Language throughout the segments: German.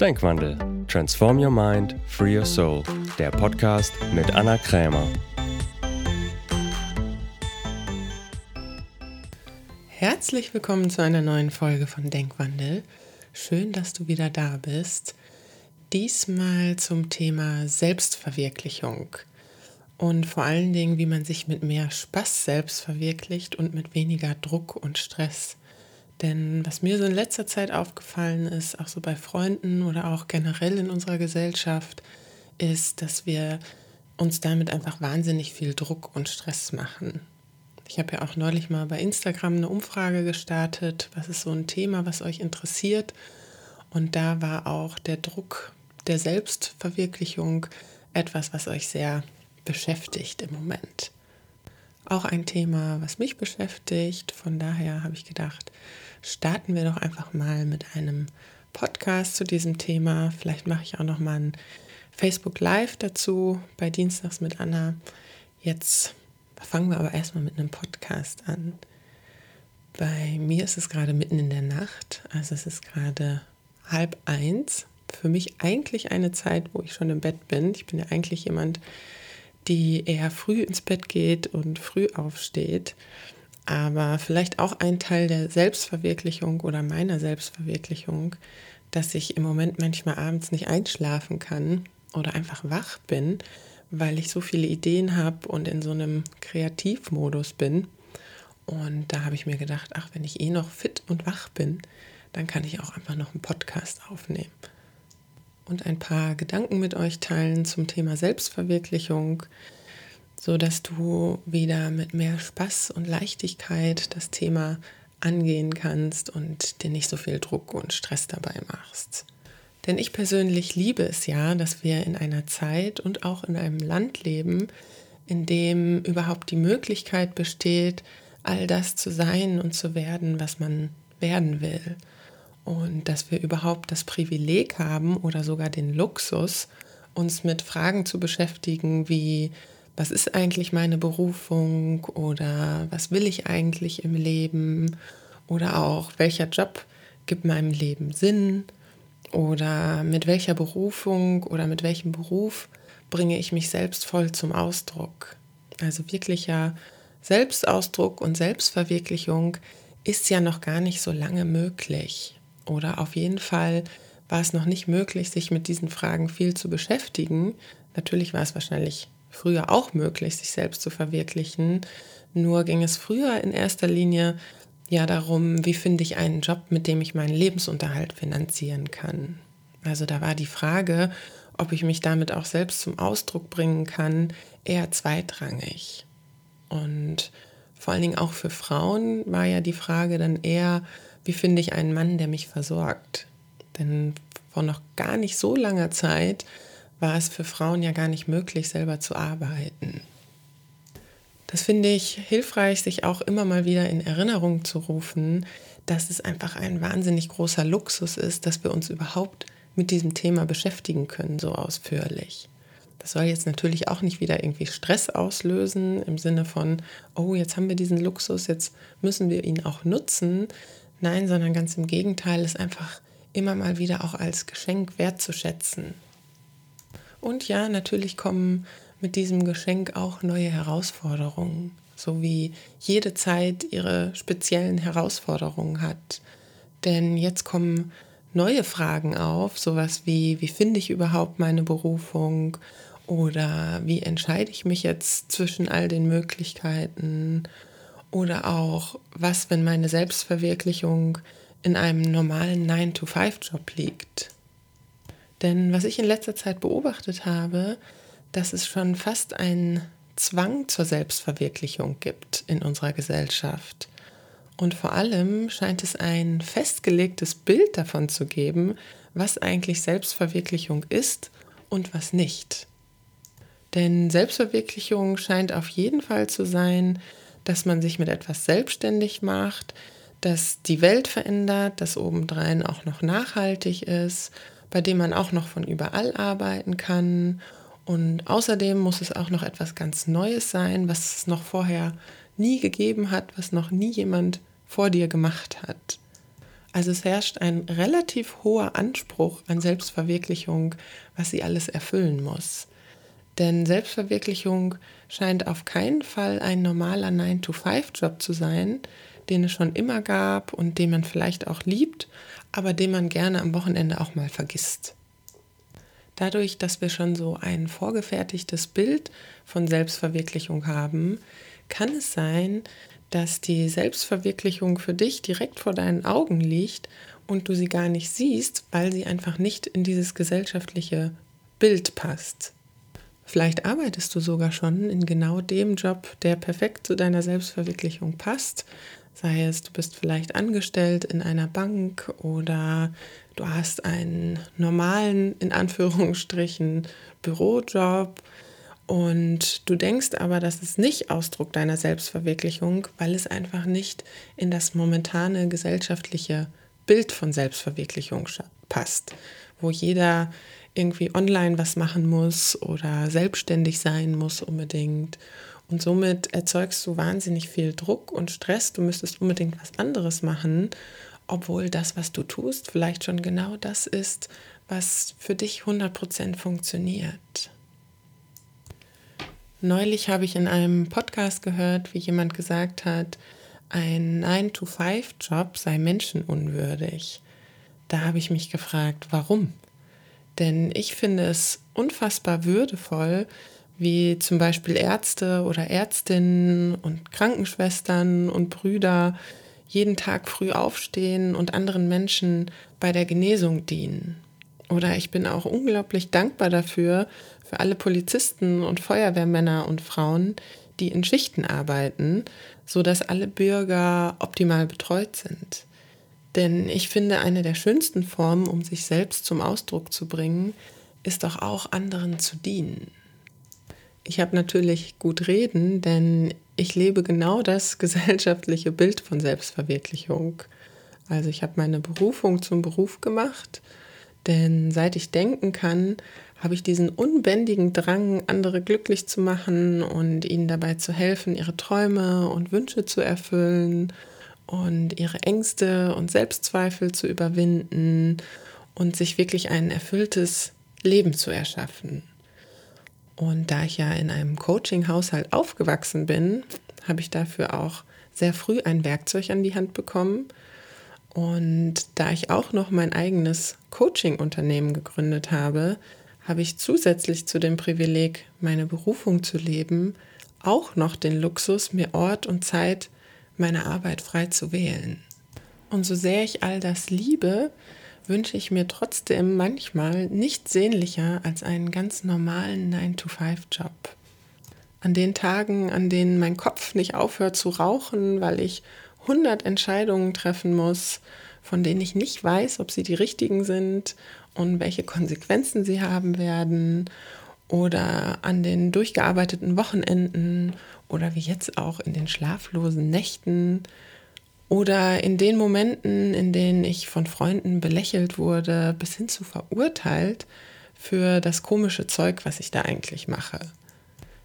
Denkwandel. Transform Your Mind, Free Your Soul. Der Podcast mit Anna Krämer. Herzlich willkommen zu einer neuen Folge von Denkwandel. Schön, dass du wieder da bist. Diesmal zum Thema Selbstverwirklichung und vor allen Dingen, wie man sich mit mehr Spaß selbst verwirklicht und mit weniger Druck und Stress. Denn was mir so in letzter Zeit aufgefallen ist, auch so bei Freunden oder auch generell in unserer Gesellschaft, ist, dass wir uns damit einfach wahnsinnig viel Druck und Stress machen. Ich habe ja auch neulich mal bei Instagram eine Umfrage gestartet, was ist so ein Thema, was euch interessiert. Und da war auch der Druck der Selbstverwirklichung etwas, was euch sehr beschäftigt im Moment. Auch ein Thema, was mich beschäftigt. Von daher habe ich gedacht, starten wir doch einfach mal mit einem Podcast zu diesem Thema. Vielleicht mache ich auch noch mal ein Facebook Live dazu bei Dienstags mit Anna. Jetzt fangen wir aber erstmal mit einem Podcast an. Bei mir ist es gerade mitten in der Nacht, also es ist gerade halb eins. Für mich eigentlich eine Zeit, wo ich schon im Bett bin. Ich bin ja eigentlich jemand, die eher früh ins Bett geht und früh aufsteht aber vielleicht auch ein Teil der Selbstverwirklichung oder meiner Selbstverwirklichung, dass ich im Moment manchmal abends nicht einschlafen kann oder einfach wach bin, weil ich so viele Ideen habe und in so einem Kreativmodus bin. Und da habe ich mir gedacht, ach, wenn ich eh noch fit und wach bin, dann kann ich auch einfach noch einen Podcast aufnehmen und ein paar Gedanken mit euch teilen zum Thema Selbstverwirklichung, so dass du wieder mit mehr Spaß und Leichtigkeit das Thema angehen kannst und dir nicht so viel Druck und Stress dabei machst. Denn ich persönlich liebe es ja, dass wir in einer Zeit und auch in einem Land leben, in dem überhaupt die Möglichkeit besteht, all das zu sein und zu werden, was man werden will. Und dass wir überhaupt das Privileg haben oder sogar den Luxus, uns mit Fragen zu beschäftigen wie, was ist eigentlich meine Berufung oder was will ich eigentlich im Leben oder auch welcher Job gibt meinem Leben Sinn oder mit welcher Berufung oder mit welchem Beruf bringe ich mich selbst voll zum Ausdruck. Also wirklicher Selbstausdruck und Selbstverwirklichung ist ja noch gar nicht so lange möglich. Oder auf jeden Fall war es noch nicht möglich, sich mit diesen Fragen viel zu beschäftigen. Natürlich war es wahrscheinlich früher auch möglich, sich selbst zu verwirklichen. Nur ging es früher in erster Linie ja darum, wie finde ich einen Job, mit dem ich meinen Lebensunterhalt finanzieren kann. Also da war die Frage, ob ich mich damit auch selbst zum Ausdruck bringen kann, eher zweitrangig. Und vor allen Dingen auch für Frauen war ja die Frage dann eher, wie finde ich einen Mann, der mich versorgt. Denn vor noch gar nicht so langer Zeit war es für Frauen ja gar nicht möglich, selber zu arbeiten. Das finde ich hilfreich, sich auch immer mal wieder in Erinnerung zu rufen, dass es einfach ein wahnsinnig großer Luxus ist, dass wir uns überhaupt mit diesem Thema beschäftigen können, so ausführlich. Das soll jetzt natürlich auch nicht wieder irgendwie Stress auslösen im Sinne von, oh, jetzt haben wir diesen Luxus, jetzt müssen wir ihn auch nutzen. Nein, sondern ganz im Gegenteil, es einfach immer mal wieder auch als Geschenk wertzuschätzen. Und ja, natürlich kommen mit diesem Geschenk auch neue Herausforderungen, so wie jede Zeit ihre speziellen Herausforderungen hat. Denn jetzt kommen neue Fragen auf, sowas wie, wie finde ich überhaupt meine Berufung oder wie entscheide ich mich jetzt zwischen all den Möglichkeiten oder auch, was, wenn meine Selbstverwirklichung in einem normalen 9-to-5-Job liegt. Denn was ich in letzter Zeit beobachtet habe, dass es schon fast einen Zwang zur Selbstverwirklichung gibt in unserer Gesellschaft. Und vor allem scheint es ein festgelegtes Bild davon zu geben, was eigentlich Selbstverwirklichung ist und was nicht. Denn Selbstverwirklichung scheint auf jeden Fall zu sein, dass man sich mit etwas selbstständig macht, dass die Welt verändert, dass obendrein auch noch nachhaltig ist bei dem man auch noch von überall arbeiten kann. Und außerdem muss es auch noch etwas ganz Neues sein, was es noch vorher nie gegeben hat, was noch nie jemand vor dir gemacht hat. Also es herrscht ein relativ hoher Anspruch an Selbstverwirklichung, was sie alles erfüllen muss. Denn Selbstverwirklichung scheint auf keinen Fall ein normaler 9-to-5-Job zu sein, den es schon immer gab und den man vielleicht auch liebt, aber den man gerne am Wochenende auch mal vergisst. Dadurch, dass wir schon so ein vorgefertigtes Bild von Selbstverwirklichung haben, kann es sein, dass die Selbstverwirklichung für dich direkt vor deinen Augen liegt und du sie gar nicht siehst, weil sie einfach nicht in dieses gesellschaftliche Bild passt. Vielleicht arbeitest du sogar schon in genau dem Job, der perfekt zu deiner Selbstverwirklichung passt. Sei es, du bist vielleicht angestellt in einer Bank oder du hast einen normalen, in Anführungsstrichen, Bürojob und du denkst aber, das ist nicht Ausdruck deiner Selbstverwirklichung, weil es einfach nicht in das momentane gesellschaftliche Bild von Selbstverwirklichung passt, wo jeder irgendwie online was machen muss oder selbstständig sein muss unbedingt. Und somit erzeugst du wahnsinnig viel Druck und Stress. Du müsstest unbedingt was anderes machen, obwohl das, was du tust, vielleicht schon genau das ist, was für dich 100% funktioniert. Neulich habe ich in einem Podcast gehört, wie jemand gesagt hat, ein 9-to-5-Job sei menschenunwürdig. Da habe ich mich gefragt, warum? Denn ich finde es unfassbar würdevoll, wie zum Beispiel Ärzte oder Ärztinnen und Krankenschwestern und Brüder jeden Tag früh aufstehen und anderen Menschen bei der Genesung dienen. Oder ich bin auch unglaublich dankbar dafür, für alle Polizisten und Feuerwehrmänner und Frauen, die in Schichten arbeiten, sodass alle Bürger optimal betreut sind. Denn ich finde, eine der schönsten Formen, um sich selbst zum Ausdruck zu bringen, ist doch auch anderen zu dienen. Ich habe natürlich gut reden, denn ich lebe genau das gesellschaftliche Bild von Selbstverwirklichung. Also ich habe meine Berufung zum Beruf gemacht, denn seit ich denken kann, habe ich diesen unbändigen Drang, andere glücklich zu machen und ihnen dabei zu helfen, ihre Träume und Wünsche zu erfüllen und ihre Ängste und Selbstzweifel zu überwinden und sich wirklich ein erfülltes Leben zu erschaffen. Und da ich ja in einem Coaching-Haushalt aufgewachsen bin, habe ich dafür auch sehr früh ein Werkzeug an die Hand bekommen. Und da ich auch noch mein eigenes Coaching-Unternehmen gegründet habe, habe ich zusätzlich zu dem Privileg, meine Berufung zu leben, auch noch den Luxus, mir Ort und Zeit meine Arbeit frei zu wählen. Und so sehr ich all das liebe, wünsche ich mir trotzdem manchmal nicht sehnlicher als einen ganz normalen 9-to-5-Job. An den Tagen, an denen mein Kopf nicht aufhört zu rauchen, weil ich 100 Entscheidungen treffen muss, von denen ich nicht weiß, ob sie die richtigen sind und welche Konsequenzen sie haben werden, oder an den durchgearbeiteten Wochenenden oder wie jetzt auch in den schlaflosen Nächten oder in den Momenten, in denen ich von Freunden belächelt wurde, bis hin zu verurteilt für das komische Zeug, was ich da eigentlich mache.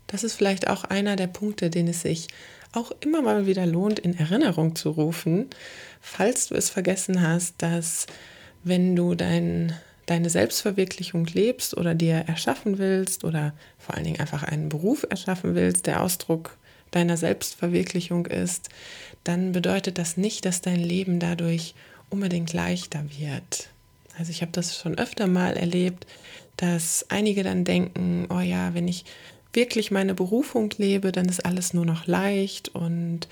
Das ist vielleicht auch einer der Punkte, den es sich auch immer mal wieder lohnt, in Erinnerung zu rufen, falls du es vergessen hast, dass wenn du dein, deine Selbstverwirklichung lebst oder dir erschaffen willst oder vor allen Dingen einfach einen Beruf erschaffen willst, der Ausdruck deiner Selbstverwirklichung ist, dann bedeutet das nicht, dass dein Leben dadurch unbedingt leichter wird. Also ich habe das schon öfter mal erlebt, dass einige dann denken, oh ja, wenn ich wirklich meine Berufung lebe, dann ist alles nur noch leicht und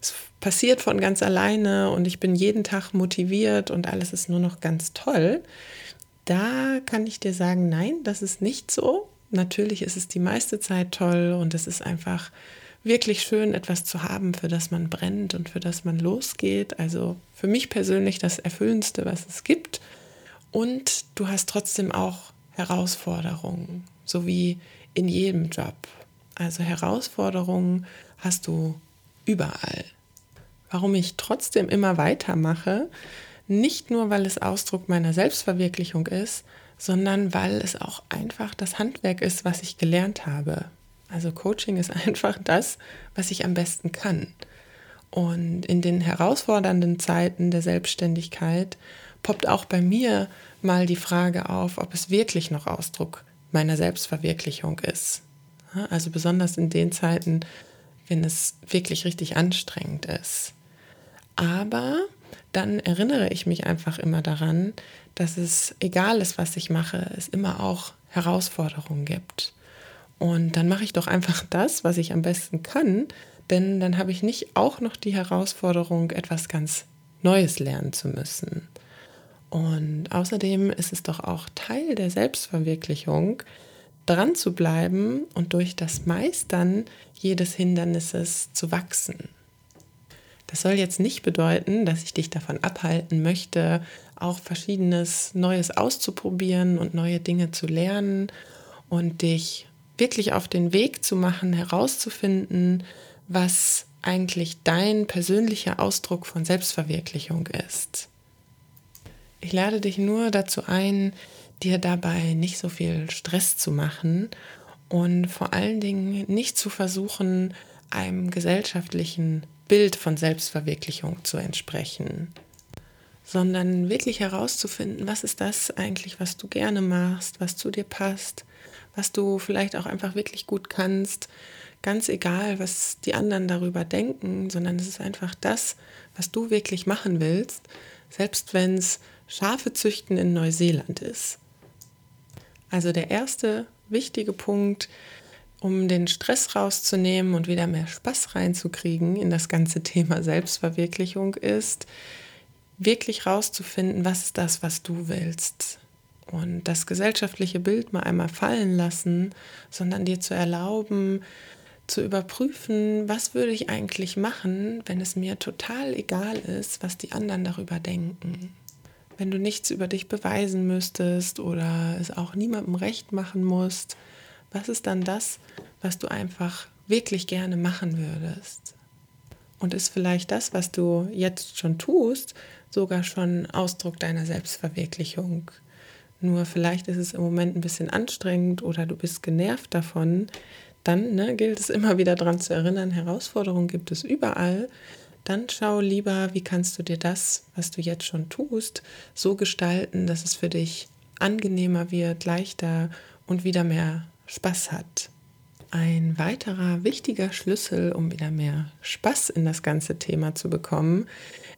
es passiert von ganz alleine und ich bin jeden Tag motiviert und alles ist nur noch ganz toll. Da kann ich dir sagen, nein, das ist nicht so. Natürlich ist es die meiste Zeit toll und es ist einfach wirklich schön, etwas zu haben, für das man brennt und für das man losgeht. Also für mich persönlich das Erfüllendste, was es gibt. Und du hast trotzdem auch Herausforderungen, so wie in jedem Job. Also Herausforderungen hast du überall. Warum ich trotzdem immer weitermache, nicht nur weil es Ausdruck meiner Selbstverwirklichung ist, sondern weil es auch einfach das Handwerk ist, was ich gelernt habe. Also Coaching ist einfach das, was ich am besten kann. Und in den herausfordernden Zeiten der Selbstständigkeit poppt auch bei mir mal die Frage auf, ob es wirklich noch Ausdruck meiner Selbstverwirklichung ist. Also besonders in den Zeiten, wenn es wirklich richtig anstrengend ist. Aber dann erinnere ich mich einfach immer daran, dass es egal ist, was ich mache, es immer auch Herausforderungen gibt. Und dann mache ich doch einfach das, was ich am besten kann, denn dann habe ich nicht auch noch die Herausforderung, etwas ganz Neues lernen zu müssen. Und außerdem ist es doch auch Teil der Selbstverwirklichung, dran zu bleiben und durch das Meistern jedes Hindernisses zu wachsen. Das soll jetzt nicht bedeuten, dass ich dich davon abhalten möchte, auch verschiedenes Neues auszuprobieren und neue Dinge zu lernen und dich wirklich auf den Weg zu machen, herauszufinden, was eigentlich dein persönlicher Ausdruck von Selbstverwirklichung ist. Ich lade dich nur dazu ein, dir dabei nicht so viel Stress zu machen und vor allen Dingen nicht zu versuchen, einem gesellschaftlichen Bild von Selbstverwirklichung zu entsprechen, sondern wirklich herauszufinden, was ist das eigentlich, was du gerne machst, was zu dir passt, was du vielleicht auch einfach wirklich gut kannst, ganz egal, was die anderen darüber denken, sondern es ist einfach das, was du wirklich machen willst, selbst wenn es Schafe züchten in Neuseeland ist. Also der erste wichtige Punkt, um den Stress rauszunehmen und wieder mehr Spaß reinzukriegen in das ganze Thema Selbstverwirklichung ist, wirklich rauszufinden, was ist das, was du willst. Und das gesellschaftliche Bild mal einmal fallen lassen, sondern dir zu erlauben, zu überprüfen, was würde ich eigentlich machen, wenn es mir total egal ist, was die anderen darüber denken. Wenn du nichts über dich beweisen müsstest oder es auch niemandem recht machen musst, was ist dann das, was du einfach wirklich gerne machen würdest? Und ist vielleicht das, was du jetzt schon tust, sogar schon Ausdruck deiner Selbstverwirklichung? Nur vielleicht ist es im Moment ein bisschen anstrengend oder du bist genervt davon. Dann ne, gilt es immer wieder daran zu erinnern, Herausforderungen gibt es überall. Dann schau lieber, wie kannst du dir das, was du jetzt schon tust, so gestalten, dass es für dich angenehmer wird, leichter und wieder mehr Spaß hat. Ein weiterer wichtiger Schlüssel, um wieder mehr Spaß in das ganze Thema zu bekommen,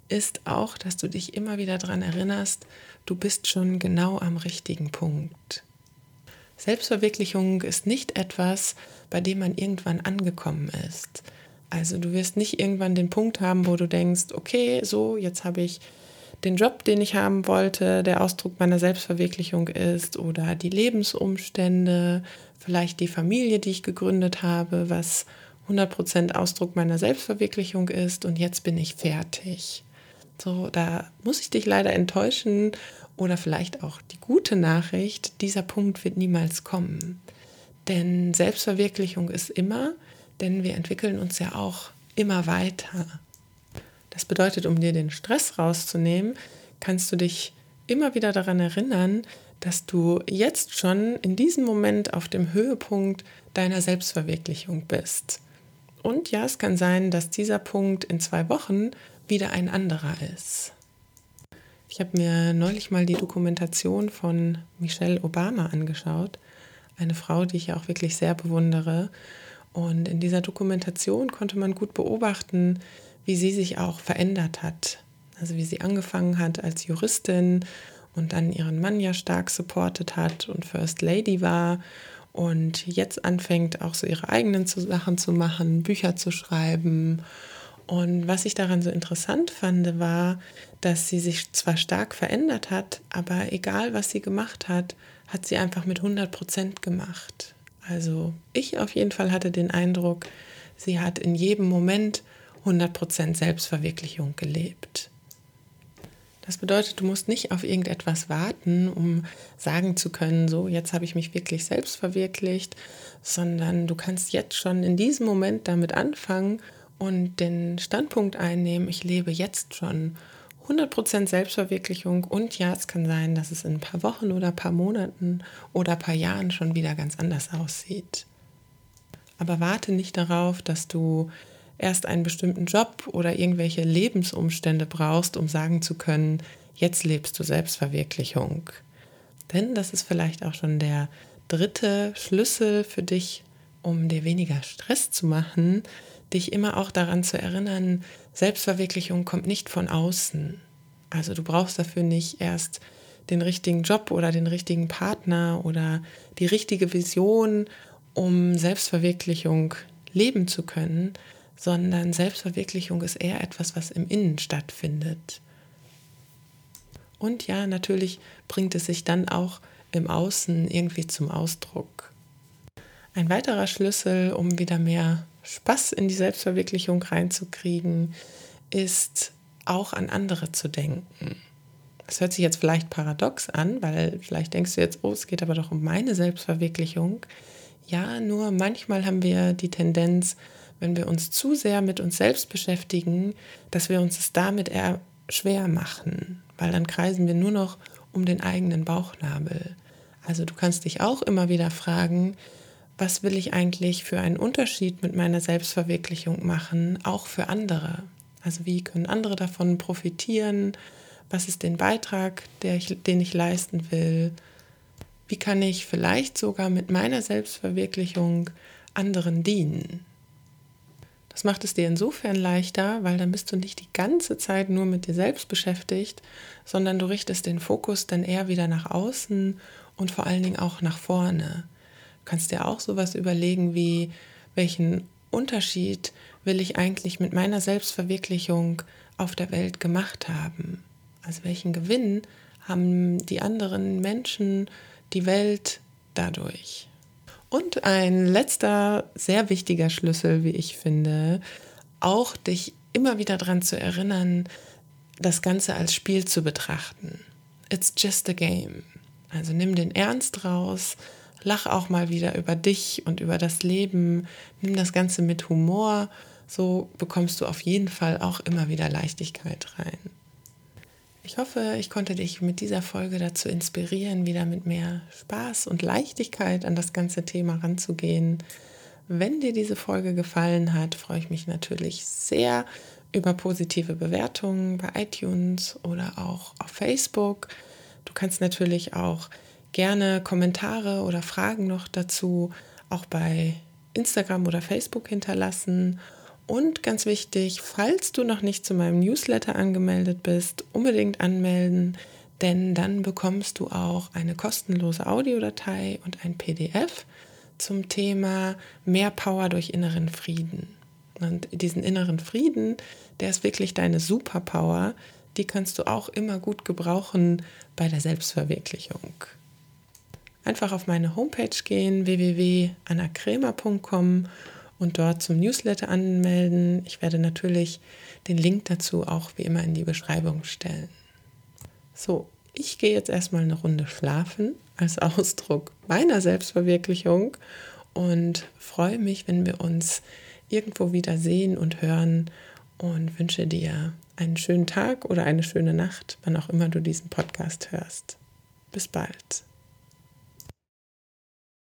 ist auch, dass du dich immer wieder daran erinnerst, du bist schon genau am richtigen Punkt. Selbstverwirklichung ist nicht etwas, bei dem man irgendwann angekommen ist. Also du wirst nicht irgendwann den Punkt haben, wo du denkst, okay, so, jetzt habe ich den Job, den ich haben wollte, der Ausdruck meiner Selbstverwirklichung ist oder die Lebensumstände, vielleicht die Familie, die ich gegründet habe, was 100% Ausdruck meiner Selbstverwirklichung ist und jetzt bin ich fertig. So, da muss ich dich leider enttäuschen oder vielleicht auch die gute Nachricht, dieser Punkt wird niemals kommen. Denn Selbstverwirklichung ist immer, denn wir entwickeln uns ja auch immer weiter. Das bedeutet, um dir den Stress rauszunehmen, kannst du dich immer wieder daran erinnern, dass du jetzt schon in diesem Moment auf dem Höhepunkt deiner Selbstverwirklichung bist. Und ja, es kann sein, dass dieser Punkt in zwei Wochen wieder ein anderer ist. Ich habe mir neulich mal die Dokumentation von Michelle Obama angeschaut, eine Frau, die ich ja auch wirklich sehr bewundere. Und in dieser Dokumentation konnte man gut beobachten, wie sie sich auch verändert hat. Also wie sie angefangen hat als Juristin und dann ihren Mann ja stark supportet hat und First Lady war und jetzt anfängt auch so ihre eigenen Sachen zu machen, Bücher zu schreiben. Und was ich daran so interessant fand, war, dass sie sich zwar stark verändert hat, aber egal was sie gemacht hat, hat sie einfach mit 100 Prozent gemacht. Also ich auf jeden Fall hatte den Eindruck, sie hat in jedem Moment 100 Prozent Selbstverwirklichung gelebt. Das bedeutet, du musst nicht auf irgendetwas warten, um sagen zu können, so, jetzt habe ich mich wirklich selbst verwirklicht, sondern du kannst jetzt schon in diesem Moment damit anfangen und den Standpunkt einnehmen, ich lebe jetzt schon 100% Selbstverwirklichung und ja, es kann sein, dass es in ein paar Wochen oder ein paar Monaten oder ein paar Jahren schon wieder ganz anders aussieht. Aber warte nicht darauf, dass du erst einen bestimmten Job oder irgendwelche Lebensumstände brauchst, um sagen zu können, jetzt lebst du Selbstverwirklichung. Denn das ist vielleicht auch schon der dritte Schlüssel für dich, um dir weniger Stress zu machen, dich immer auch daran zu erinnern, Selbstverwirklichung kommt nicht von außen. Also du brauchst dafür nicht erst den richtigen Job oder den richtigen Partner oder die richtige Vision, um Selbstverwirklichung leben zu können, sondern Selbstverwirklichung ist eher etwas, was im Innen stattfindet. Und ja, natürlich bringt es sich dann auch im Außen irgendwie zum Ausdruck. Ein weiterer Schlüssel, um wieder mehr Spaß in die Selbstverwirklichung reinzukriegen, ist auch an andere zu denken. Das hört sich jetzt vielleicht paradox an, weil vielleicht denkst du jetzt, oh, es geht aber doch um meine Selbstverwirklichung. Ja, nur manchmal haben wir die Tendenz, wenn wir uns zu sehr mit uns selbst beschäftigen, dass wir uns es damit eher schwer machen, weil dann kreisen wir nur noch um den eigenen Bauchnabel. Also du kannst dich auch immer wieder fragen, was will ich eigentlich für einen Unterschied mit meiner Selbstverwirklichung machen, auch für andere? Also wie können andere davon profitieren? Was ist den Beitrag, ich, den ich leisten will? Wie kann ich vielleicht sogar mit meiner Selbstverwirklichung anderen dienen? Das macht es dir insofern leichter, weil dann bist du nicht die ganze Zeit nur mit dir selbst beschäftigt, sondern du richtest den Fokus dann eher wieder nach außen und vor allen Dingen auch nach vorne. Du kannst dir auch sowas überlegen wie, welchen Unterschied will ich eigentlich mit meiner Selbstverwirklichung auf der Welt gemacht haben? Also welchen Gewinn haben die anderen Menschen, die Welt dadurch? Und ein letzter sehr wichtiger Schlüssel, wie ich finde, auch dich immer wieder daran zu erinnern, das Ganze als Spiel zu betrachten. It's just a game. Also nimm den Ernst raus, lach auch mal wieder über dich und über das Leben, nimm das Ganze mit Humor, so bekommst du auf jeden Fall auch immer wieder Leichtigkeit rein. Ich hoffe, ich konnte dich mit dieser Folge dazu inspirieren, wieder mit mehr Spaß und Leichtigkeit an das ganze Thema ranzugehen. Wenn dir diese Folge gefallen hat, freue ich mich natürlich sehr über positive Bewertungen bei iTunes oder auch auf Facebook. Du kannst natürlich auch gerne Kommentare oder Fragen noch dazu auch bei Instagram oder Facebook hinterlassen. Und ganz wichtig, falls du noch nicht zu meinem Newsletter angemeldet bist, unbedingt anmelden, denn dann bekommst du auch eine kostenlose Audiodatei und ein PDF zum Thema mehr Power durch inneren Frieden. Und diesen inneren Frieden, der ist wirklich deine Superpower, die kannst du auch immer gut gebrauchen bei der Selbstverwirklichung. Einfach auf meine Homepage gehen, www.annakremer.com und dort zum Newsletter anmelden. Ich werde natürlich den Link dazu auch wie immer in die Beschreibung stellen. So, ich gehe jetzt erstmal eine Runde schlafen als Ausdruck meiner Selbstverwirklichung und freue mich, wenn wir uns irgendwo wieder sehen und hören und wünsche dir einen schönen Tag oder eine schöne Nacht, wann auch immer du diesen Podcast hörst. Bis bald.